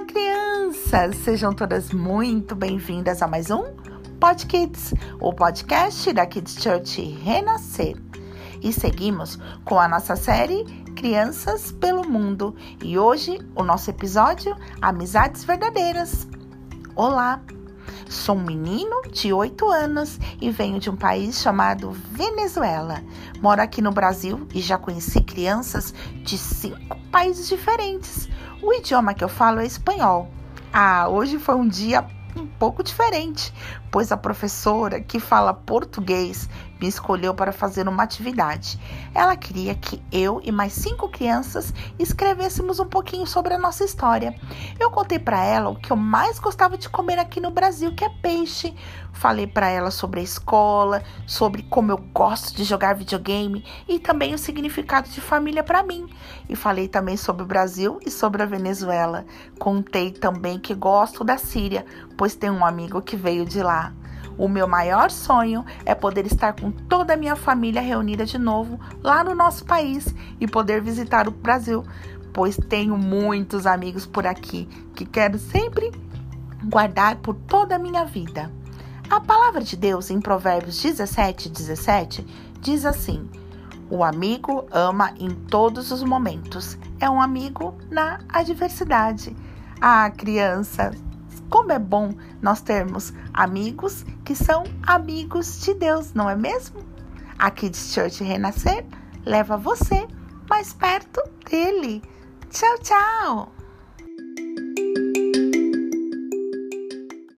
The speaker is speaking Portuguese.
Olá, crianças! Sejam todas muito bem-vindas a mais um Pod Kids, o podcast da Kids Church Renascer. E seguimos com a nossa série Crianças pelo Mundo. E hoje o nosso episódio Amizades Verdadeiras. Olá! Sou um menino de 8 anos e venho de um país chamado Venezuela. Moro aqui no Brasil e já conheci crianças de cinco países diferentes. O idioma que eu falo é espanhol. Ah, hoje foi um dia um pouco diferente, pois a professora que fala português me escolheu para fazer uma atividade. Ela queria que eu e mais cinco crianças escrevêssemos um pouquinho sobre a nossa história. Eu contei para ela o que eu mais gostava de comer aqui no Brasil, que é peixe. Falei para ela sobre a escola, sobre como eu gosto de jogar videogame e também o significado de família para mim. E falei também sobre o Brasil e sobre a Venezuela. Contei também que gosto da Síria, pois tem um amigo que veio de lá. O meu maior sonho é poder estar com toda a minha família reunida de novo lá no nosso país e poder visitar o Brasil, pois tenho muitos amigos por aqui que quero sempre guardar por toda a minha vida. A palavra de Deus em Provérbios 17, 17 diz assim: O amigo ama em todos os momentos, é um amigo na adversidade. Ah, criança, como é bom nós termos amigos que são amigos de Deus, não é mesmo? Aqui de Church Renascer leva você mais perto dele. Tchau, tchau!